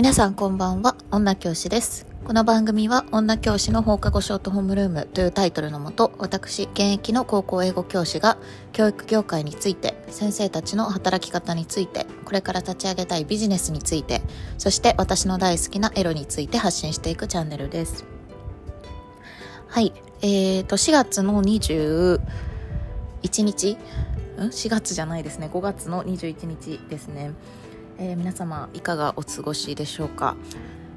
皆さんこんばんは、女教師です。この番組は女教師の放課後ショートホームルームというタイトルのもと、私、現役の高校英語教師が教育業界について、先生たちの働き方について、これから立ち上げたいビジネスについて、そして私の大好きなエロについて発信していくチャンネルです。はい、えーと、4月の21日？ん ?4 月じゃないですね。5月の21日ですね。えー皆様いかがお過ごしでしょうか？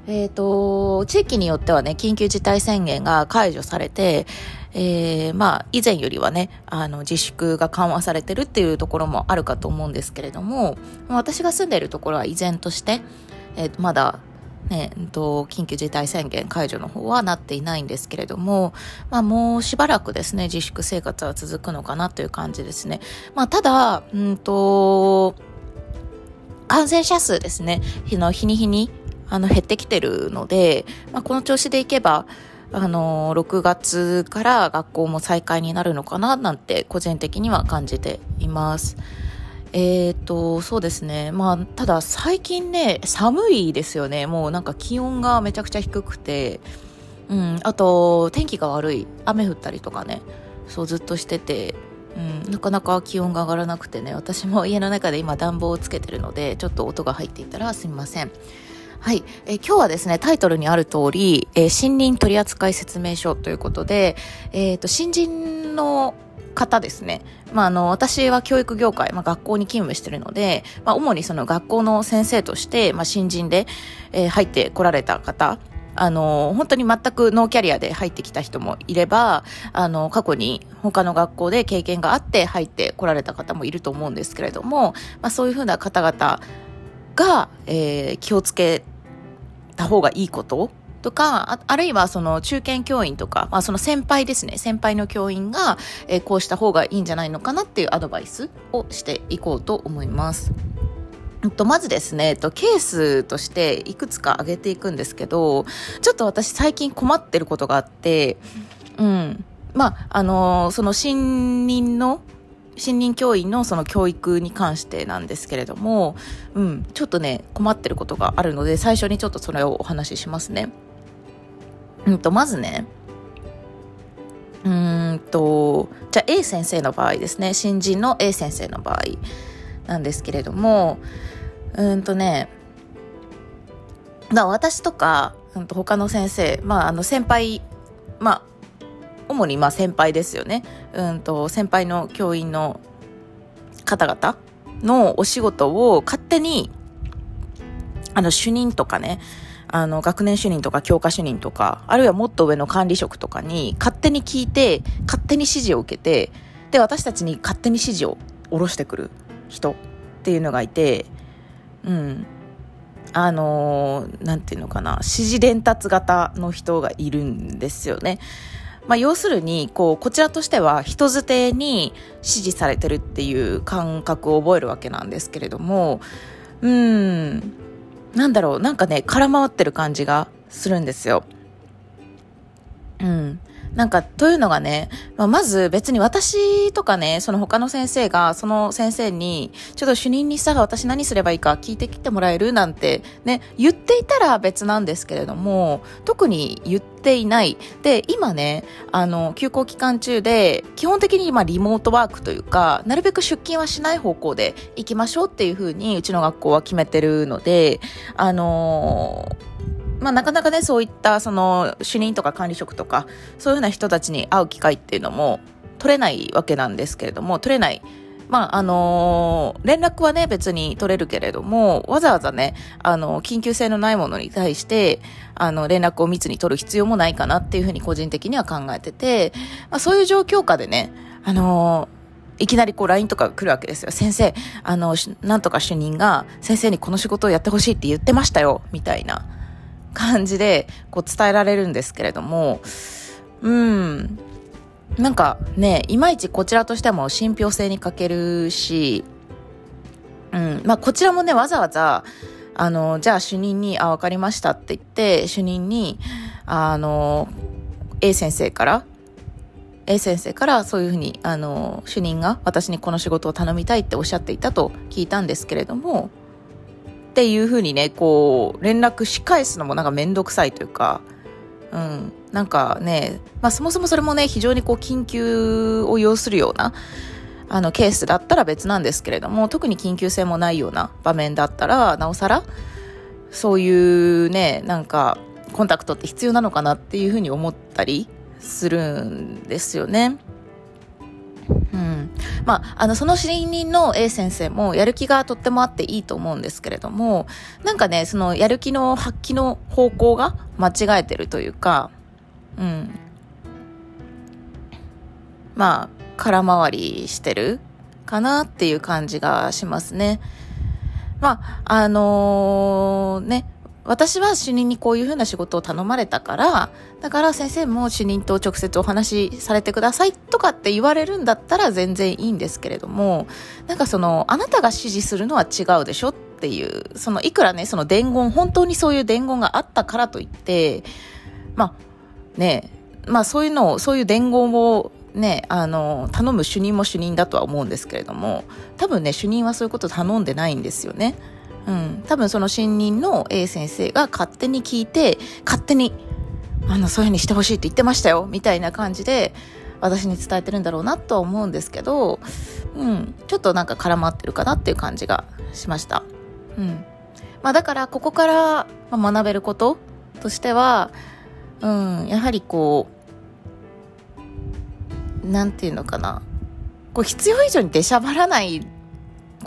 えっ、と、地域によってはね、緊急事態宣言が解除されて、えーまあ、以前よりはね、あの、自粛が緩和されてるっていうところもあるかと思うんですけれども、私が住んでいるところは依然として、えーまだ、ね、うんと、緊急事態宣言解除の方はなっていないんですけれども、まあもうしばらくですね、自粛生活は続くのかなという感じですね。まあただ、うんと、感染者数ですね、日の日に日にあの減ってきてるので、まあ、この調子でいけば、あの、6月から学校も再開になるのかななんて個人的には感じています。えっ、と、そうですね。まあ、ただ最近ね、寒いですよね。もうなんか気温がめちゃくちゃ低くて、うん、あと天気が悪い。雨降ったりとかね、そうずっとしてて、うん、なかなか気温が上がらなくてね、私も家の中で今暖房をつけてるので、ちょっと音が入っていたらすみません。はい、え今日はですね、タイトルにある通り、えー森林取扱説明書ということで、えっ、と、新人の方ですね。まあ、あの、私は教育業界、まあ、学校に勤務してるので、まあ、主にその学校の先生として、まあ、新人で、えー入ってこられた方、あの、本当に全くノーキャリアで入ってきた人もいれば、あの、過去に他の学校で経験があって入ってこられた方もいると思うんですけれども、まあ、そういうふうな方々が、えー気をつけた方がいいこととか、ああるいはその中堅教員とか、まあその先輩ですね、先輩の教員が、えーこうした方がいいんじゃないのかなっていうアドバイスをしていこうと思います。うんとまずですね、えっとケースとしていくつか挙げていくんですけど、ちょっと私最近困ってることがあって、うん。まあ、あのその新任の、新任教員のその教育に関してなんですけれども、うん、ちょっとね、困ってることがあるので、最初にちょっとそれをお話ししますね。うんと、まずね、うーんと、じゃあ A 先生の場合ですね、新人の A 先生の場合なんですけれども、うんとね、だ私とか、うんと他の先生、まあ、あの先輩、まあ、主にまあ先輩ですよね。うんと、先輩の教員の方々のお仕事を勝手に、あの、主任とかね、あの、学年主任とか教科主任とか、あるいはもっと上の管理職とかに勝手に聞いて、勝手に指示を受けて、で、私たちに勝手に指示を下ろしてくる人っていうのがいて、うん。あのーなんていうのかな、指示伝達型の人がいるんですよね。まあ、要するに、こう、こちらとしては人づてに指示されてるっていう感覚を覚えるわけなんですけれども、うん、なんだろう、なんかね、空回ってる感じがするんですよ。うん。なんか、というのがね、まあ、まず別に私とかね、その他の先生が、その先生に、ちょっと主任にさ、私何すればいいか聞いてきてもらえるなんてね、言っていたら別なんですけれども、特に言っていない。で、今ね、あの、休校期間中で、基本的に今リモートワークというか、なるべく出勤はしない方向で行きましょうっていうふうに、うちの学校は決めてるので、あのーまあ、なかなかね、そういった、その、主任とか管理職とか、そういうふうな人たちに会う機会っていうのも取れないわけなんですけれども、取れない。まあ、あのー連絡はね、別に取れるけれども、わざわざね、あの、緊急性のないものに対して、あの、連絡を密に取る必要もないかなっていうふうに個人的には考えてて、まあ、そういう状況下でね、あのーいきなりこう LINE とかが来るわけですよ。先生、あの、なんとか主任が先生にこの仕事をやってほしいって言ってましたよ、みたいな。感じでこう伝えられるんですけれども、うん。なんかね、いまいちこちらとしても信憑性に欠けるし、うん。まあこちらもね、わざわざ、あの、じゃあ主任に、あ、わかりましたって言って、主任に、あの、A 先生から、A 先生からそういうふうに、あの、主任が私にこの仕事を頼みたいっておっしゃっていたと聞いたんですけれども、っていうふうにね、こう、連絡し返すのもなんかめんどくさいというか、うん、なんかね、まあそもそもそれもね、非常にこう緊急を要するような、あのケースだったら別なんですけれども、特に緊急性もないような場面だったら、なおさら、そういうね、なんか、コンタクトって必要なのかなっていうふうに思ったりするんですよね。うん。まあ、あの、その死人の A 先生もやる気がとってもあっていいと思うんですけれども、なんかね、そのやる気の発揮の方向が間違えてるというか、うん。まあ、空回りしてるかなっていう感じがしますね。まあ、あのー、ね、私は主任にこういうふうな仕事を頼まれたから、だから先生も主任と直接お話しされてくださいとかって言われるんだったら全然いいんですけれども、なんかその、あなたが指示するのは違うでしょっていう、そのいくらね、その伝言、本当にそういう伝言があったからといって、まあ、ね、まあそういうのを、そういう伝言をね、あの、頼む主任も主任だとは思うんですけれども、多分ね、主任はそういうこと頼んでないんですよね。うん、多分その新任の A 先生が勝手に聞いて勝手にあのそういうふうにしてほしいって言ってましたよみたいな感じで私に伝えてるんだろうなとは思うんですけど、うん、ちょっとなんか絡まってるかなっていう感じがしました。うん。まあ、だからここから学べることとしては、うん、やはりこうなんていうのかな。こう必要以上に出しゃばらない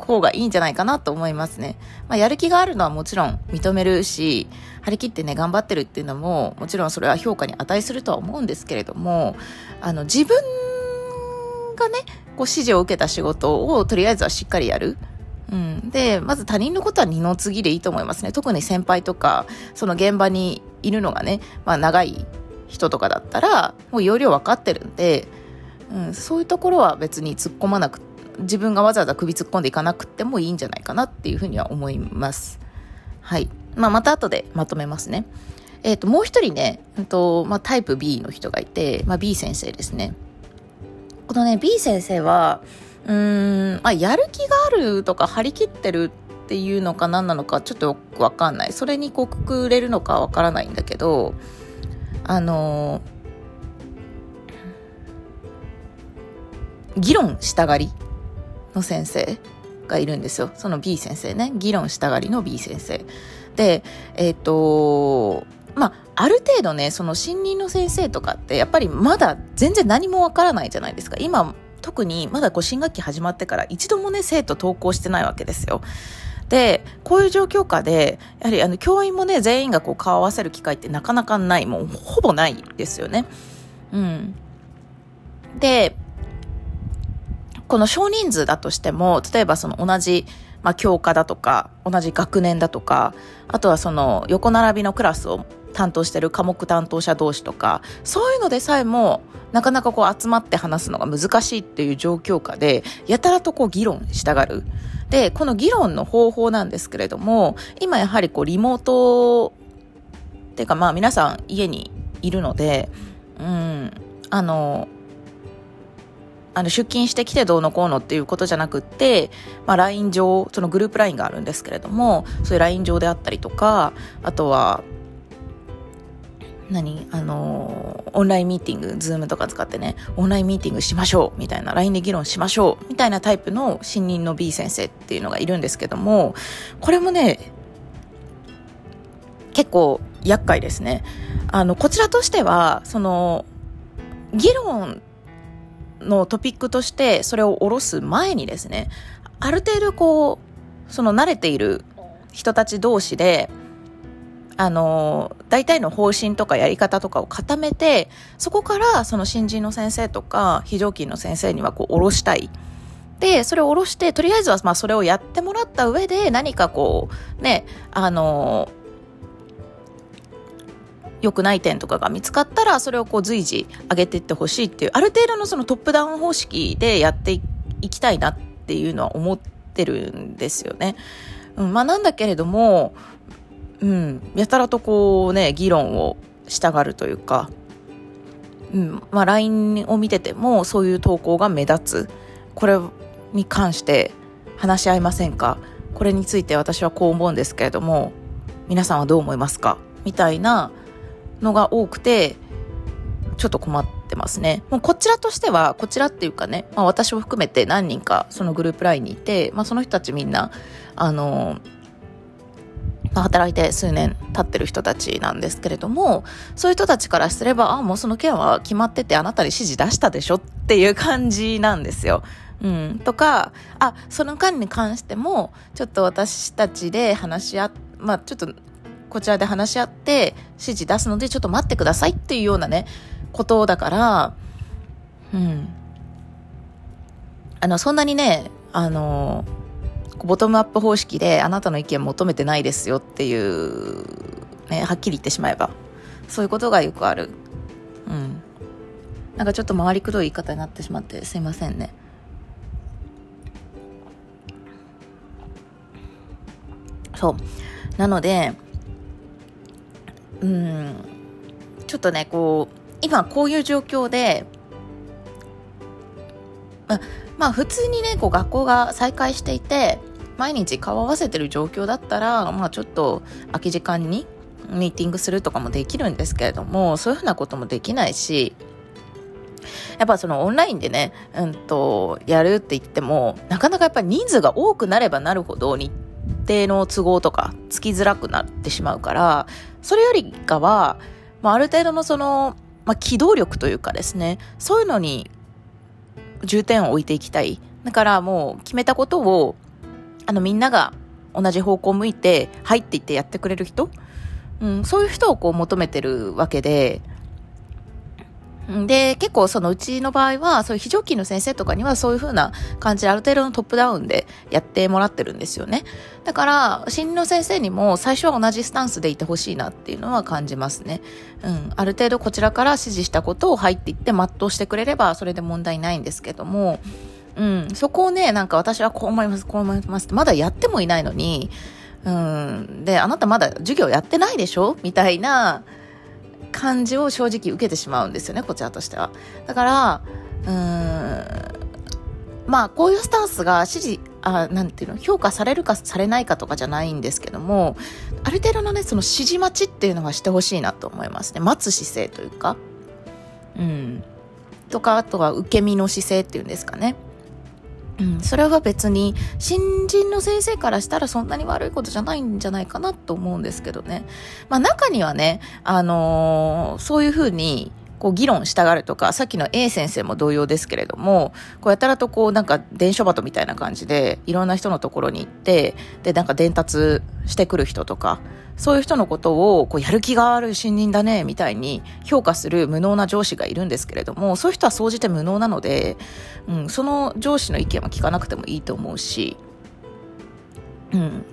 方がいいんじゃないかなと思いますね。まあ、やる気があるのはもちろん認めるし、張り切ってね、頑張ってるっていうのも、もちろんそれは評価に値するとは思うんですけれども、あの、自分がね、こう指示を受けた仕事をとりあえずはしっかりやる。うん、で、まず他人のことは二の次でいいと思いますね。特に先輩とか、その現場にいるのがね、まあ長い人とかだったら、もう容量分かってるんで、うん、そういうところは別に突っ込まなく自分がわざわざ首突っ込んでいかなくてもいいんじゃないかなっていうふうには思います。はい。まあ、また後でまとめますね。えっ、ー、と、もう一人ね、うんとまあ、タイプ B の人がいて、まあ、B 先生ですね。このね、B 先生は、うーん、まあ、やる気があるとか張り切ってるっていうのか何なのかちょっとよくわかんない。それにこうくくれるのかわからないんだけど、あの議論したがりの先生がいるんですよ。その B 先生ね。議論したがりの B 先生。で、えっ、ー、と、まあ、ある程度ね、その新任の先生とかって、やっぱりまだ全然何もわからないじゃないですか。今、特にまだこう新学期始まってから一度もね、生徒登校してないわけですよ。で、こういう状況下で、やはりあの教員もね、全員がこう顔を合わせる機会ってなかなかない、もうほぼないですよね。うん。で、この少人数だとしても、例えばその同じ、まあ、教科だとか、同じ学年だとか、あとはその横並びのクラスを担当してる科目担当者同士とか、そういうのでさえも、なかなかこう集まって話すのが難しいっていう状況下で、やたらとこう議論したがる。で、この議論の方法なんですけれども、今やはりこうリモートっていうかまあ皆さん家にいるので、うん、あの、あの出勤してきてどうのこうのっていうことじゃなくって、まあ、LINE 上、そのグループ LINE があるんですけれども、そういう LINE 上であったりとか、あとは、何？あのオンラインミーティング、ズームとか使ってね、オンラインミーティングしましょうみたいな、LINE で議論しましょうみたいなタイプの新任の B 先生っていうのがいるんですけども、これもね、結構厄介ですね。あの、こちらとしては、その、議論のトピックとしてそれを下ろす前にですね、ある程度こう、その慣れている人たち同士で、あの、大体の方針とかやり方とかを固めて、そこからその新人の先生とか非常勤の先生にはこう下ろしたい。で、それを下ろして、とりあえずはまあそれをやってもらった上で何かこう、ね、あの、良くない点とかが見つかったらそれをこう随時上げていってほしいっていうある程度のそのトップダウン方式でやっていきたいなっていうのは思ってるんですよね。うん、まあなんだけれども、うん、やたらとこうね議論をしたがるというか、うんまあ、LINE を見ててもそういう投稿が目立つ。これに関して話し合いませんか？これについて私はこう思うんですけれども皆さんはどう思いますか？みたいなのが多くてちょっと困ってますね。もうこちらとしては、こちらっていうかね、まあ私を含めて何人かそのグループラインにいて、まあその人たちみんな、あの、働いて数年経ってる人たちなんですけれども、そういう人たちからすれば、あ、もうその件は決まっててあなたに指示出したでしょっていう感じなんですよ。うん。とか、あ、その間に関しても、ちょっと私たちで話し合って、まあちょっとこちらで話し合って指示出すのでちょっと待ってくださいっていうようなね、ことだから、うん。あの、そんなにね、あの、ボトムアップ方式であなたの意見求めてないですよっていう、ね、はっきり言ってしまえば。そういうことがよくある。うん。なんかちょっと回りくどい言い方になってしまってすいませんね。そう。なので、うん、ちょっとね、こう、今こういう状況で、ままあ普通にね、こう学校が再開していて、毎日顔合わせてる状況だったら、まあちょっと空き時間にミーティングするとかもできるんですけれども、そういうふうなこともできないし、やっぱそのオンラインでね、うんと、やるって言っても、なかなかやっぱり人数が多くなればなるほど日程の都合とかつきづらくなってしまうから、それよりかは、まあ、ある程度のその、まあ、機動力というかですね、そういうのに重点を置いていきたい。だからもう決めたことを、あのみんなが同じ方向を向いて入っていってやってくれる人、うん、そういう人をこう求めてるわけで、で、結構そのうちの場合は、そういう非常勤の先生とかにはそういう風な感じである程度のトップダウンでやってもらってるんですよね。だから、心理の先生にも最初は同じスタンスでいてほしいなっていうのは感じますね。うん。ある程度こちらから指示したことを入っていって全うしてくれればそれで問題ないんですけども、うん。そこをね、なんか私はこう思います、こう思いますってまだやってもいないのに、うん。で、あなたまだ授業やってないでしょ？みたいな、感じを正直受けてしまうんですよねこちらとしては。だからうーんまあこういうスタンスが支持あなんていうの評価されるかされないかとかじゃないんですけどもある程度のねその指示待ちっていうのはしてほしいなと思いますね。待つ姿勢というか。うん。とかあとは受け身の姿勢っていうんですかね。うん、それは別に新人の先生からしたらそんなに悪いことじゃないんじゃないかなと思うんですけどね。まあ中にはね、あのー、そういうふうにこう議論したがるとか、さっきの A 先生も同様ですけれども、こうやたらとこうなんか伝書鳩みたいな感じでいろんな人のところに行って、でなんか伝達してくる人とか、そういう人のことをこうやる気がある新任だねみたいに評価する無能な上司がいるんですけれどもそういう人は総じて無能なので、うん、その上司の意見は聞かなくてもいいと思うし、うん、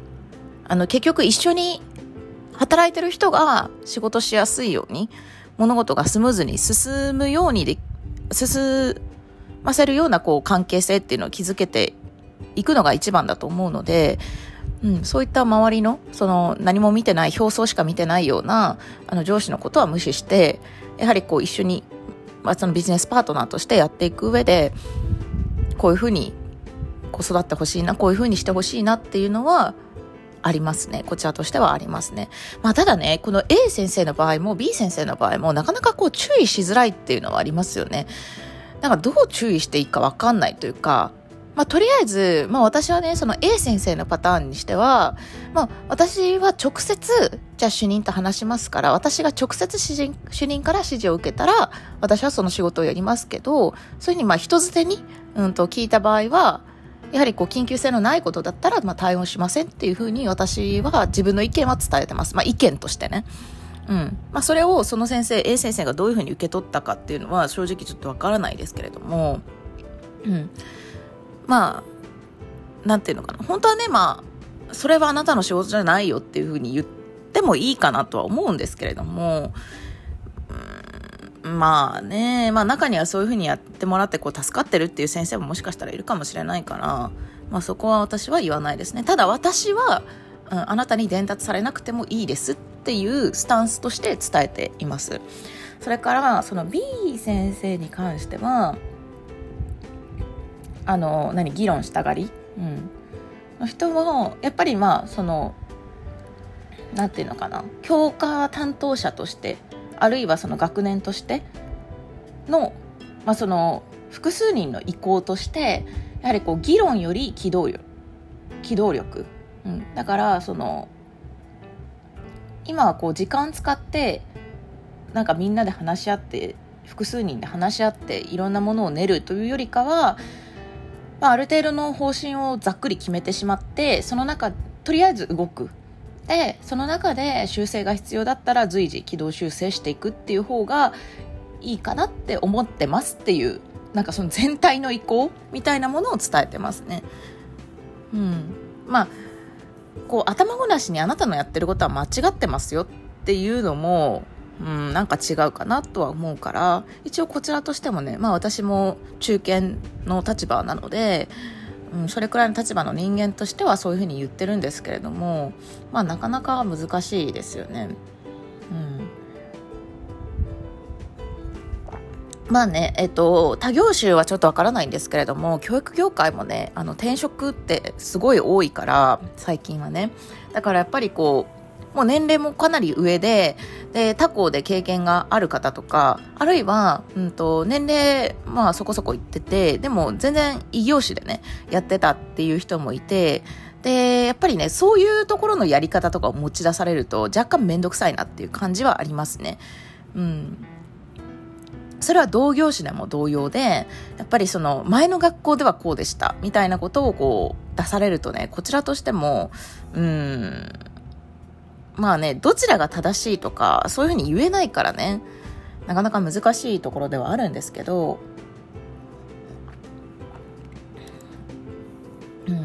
あの結局一緒に働いてる人が仕事しやすいように物事がスムーズに進むようにで進ませるようなこう関係性っていうのを築けていくのが一番だと思うのでうん、そういった周りのその何も見てない表層しか見てないようなあの上司のことは無視してやはりこう一緒に、まあ、そのビジネスパートナーとしてやっていく上でこういうふうにこう育ってほしいなこういうふうにしてほしいなっていうのはありますね。こちらとしてはありますね。まあ、ただね、この A 先生の場合も B 先生の場合もなかなかこう注意しづらいっていうのはありますよね。なんかどう注意していいかわかんないというか、まあ、とりあえず、まあ、私はね、その A 先生のパターンにしては、まあ、私は直接、じゃあ主任と話しますから、私が直接主任主任から指示を受けたら、私はその仕事をやりますけど、そういうふうに、ま、人づてに、うんと聞いた場合は、やはりこう緊急性のないことだったら、ま、対応しませんっていうふうに私は自分の意見は伝えてます。まあ、意見としてね。うん。まあ、それをその先生、A 先生がどういうふうに受け取ったかっていうのは正直ちょっとわからないですけれども、うん。まあ、なんていうのかな。本当はね、まあ、それはあなたの仕事じゃないよっていうふうに言ってもいいかなとは思うんですけれども、まあね、まあ中にはそういうふうにやってもらってこう助かってるっていう先生ももしかしたらいるかもしれないから、まあそこは私は言わないですね。ただ私は、うん、あなたに伝達されなくてもいいですっていうスタンスとして伝えています。それから、その B 先生に関しては、あの何議論したがり、うん、の人もやっぱりまあそのなんていうのかな。教科担当者としてあるいはその学年としての,、まあその複数人の意向としてやはりこう議論より機動力機動力、うん、だからその今はこう時間使ってなんかみんなで話し合って複数人で話し合っていろんなものを練るというよりかは、まあ、ある程度の方針をざっくり決めてしまってその中とりあえず動くでその中で修正が必要だったら随時軌道修正していくっていう方がいいかなって思ってますっていうなんかその全体の意向みたいなものを伝えてますね。うん、まあこう頭ごなしにあなたのやってることは間違ってますよっていうのもうん、なんか違うかなとは思うから一応こちらとしてもね、まあ、私も中堅の立場なので、うん、それくらいの立場の人間としてはそういうふうに言ってるんですけれども、まあ、なかなか難しいですよね。うんまあね、えっと、他業種はちょっとわからないんですけれども、教育業界もね、あの、転職ってすごい多いから、最近はね。だからやっぱりこう、もう年齢もかなり上で、で、他校で経験がある方とか、あるいは、うんと、年齢、まあそこそこ行ってて、でも全然異業種でね、やってたっていう人もいて、で、やっぱりね、そういうところのやり方とかを持ち出されると、若干めんどくさいなっていう感じはありますね。うん。それは同業種でも同様で、やっぱりその前の学校ではこうでしたみたいなことをこう出されるとね、こちらとしても、うん、まあね、どちらが正しいとか、そういうふうに言えないからね、なかなか難しいところではあるんですけど、うん。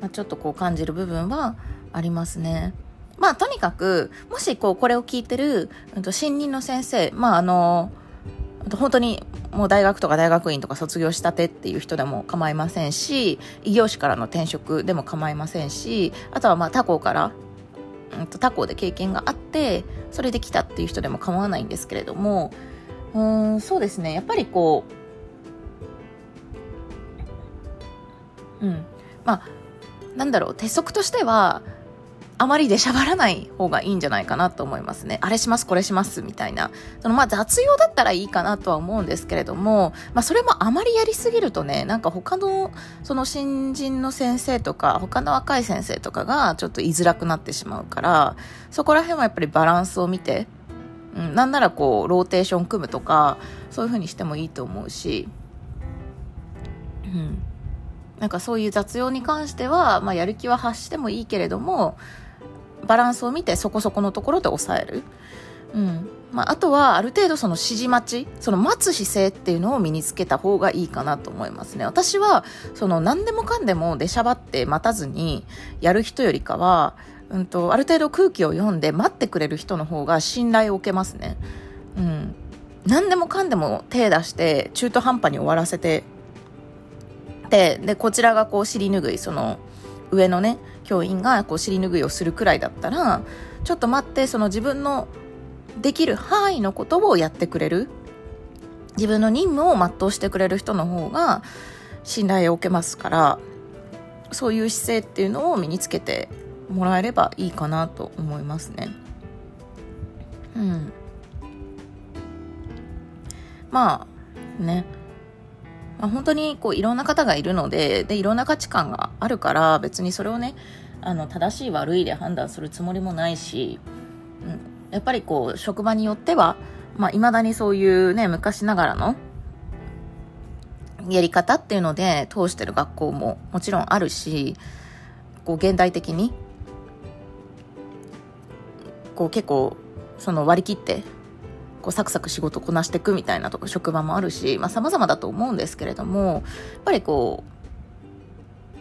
まあ、ちょっとこう感じる部分はありますね。まあ、とにかく、もしこう、これを聞いてる、うん、と新任の先生、まあ、あの、本当にもう大学とか大学院とか卒業したてっていう人でも構いませんし、異業種からの転職でも構いませんし、あとはまあ他校からうん、と他校で経験があってそれで来たっていう人でも構わないんですけれどもうんそうですね。やっぱりこううん。まあなんだろう。鉄則としてはあまり出しゃばらない方がいいんじゃないかなと思いますね。あれします、これします、みたいな。そのまあ雑用だったらいいかなとは思うんですけれども、まあそれもあまりやりすぎるとね、なんか他のその新人の先生とか、他の若い先生とかがちょっと居づらくなってしまうから、そこら辺はやっぱりバランスを見て、うん、なんならこう、ローテーション組むとか、そういう風にしてもいいと思うし、うん。なんかそういう雑用に関しては、まあ、やる気は発してもいいけれども、バランスを見てそこそこのところで抑える。うん。まあ、あとはある程度その指示待ちその待つ姿勢っていうのを身につけた方がいいかなと思いますね。私はその何でもかんでも出しゃばって待たずにやる人よりかは、うんと、ある程度空気を読んで待ってくれる人の方が信頼を受けますね。うん。何でもかんでも手出して中途半端に終わらせてででこちらがこう尻拭いその上のね教員がこう尻拭いをするくらいだったらちょっと待ってその自分のできる範囲のことをやってくれる自分の任務を全うしてくれる人の方が信頼を受けますからそういう姿勢っていうのを身につけてもらえればいいかなと思いますね。うん。まあねまあ、本当にこういろんな方がいるのででいろんな価値観があるから別にそれをねあの正しい悪いで判断するつもりもないし、うん、やっぱりこう職場によっては、まあ、未だにそういうね昔ながらのやり方っていうので通してる学校ももちろんあるしこう現代的にこう結構その割り切ってこうサクサク仕事こなしていくみたいなとか職場もあるし、まあ、様々だと思うんですけれども、やっぱりこう、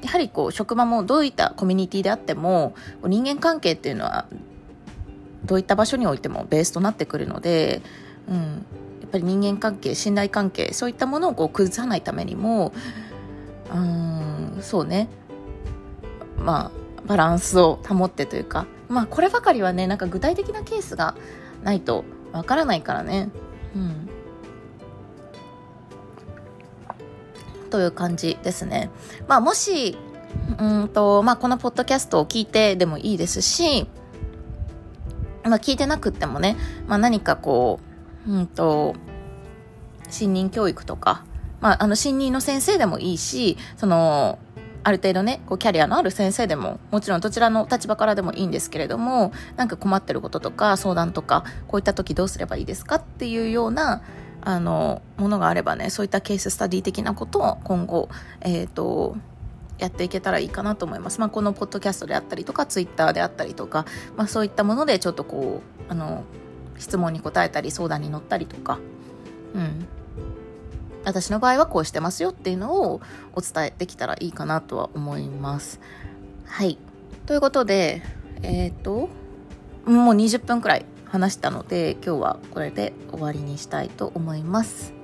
やはりこう、職場もどういったコミュニティであっても、人間関係っていうのは、どういった場所においてもベースとなってくるので、うん、やっぱり人間関係、信頼関係、そういったものをこう崩さないためにも、うん、そうね、まあ、バランスを保ってというか、まあ、こればかりはね、なんか具体的なケースがないとわからないからね。うん。という感じですね。まあもしうんと、まあ、このポッドキャストを聞いてでもいいですし、まあ、聞いてなくってもね、まあ、何かこう、うんと、新任教育とか、まあ、あの、新任の先生でもいいし、その、ある程度ね、こうキャリアのある先生でも、もちろんどちらの立場からでもいいんですけれども、なんか困ってることとか相談とか、こういった時どうすればいいですかっていうような、あの、ものがあればね、そういったケーススタディ的なことを今後、えっ、ー、と、やっていけたらいいかなと思います。まあ、このポッドキャストであったりとか、ツイッターであったりとか、まあ、そういったものでちょっとこう、あの、質問に答えたり、相談に乗ったりとか、うん。私の場合はこうしてますよっていうのをお伝えできたらいいかなとは思います。はい。ということで、えっ、ー、と、もう20分くらい話したので今日はこれで終わりにしたいと思います。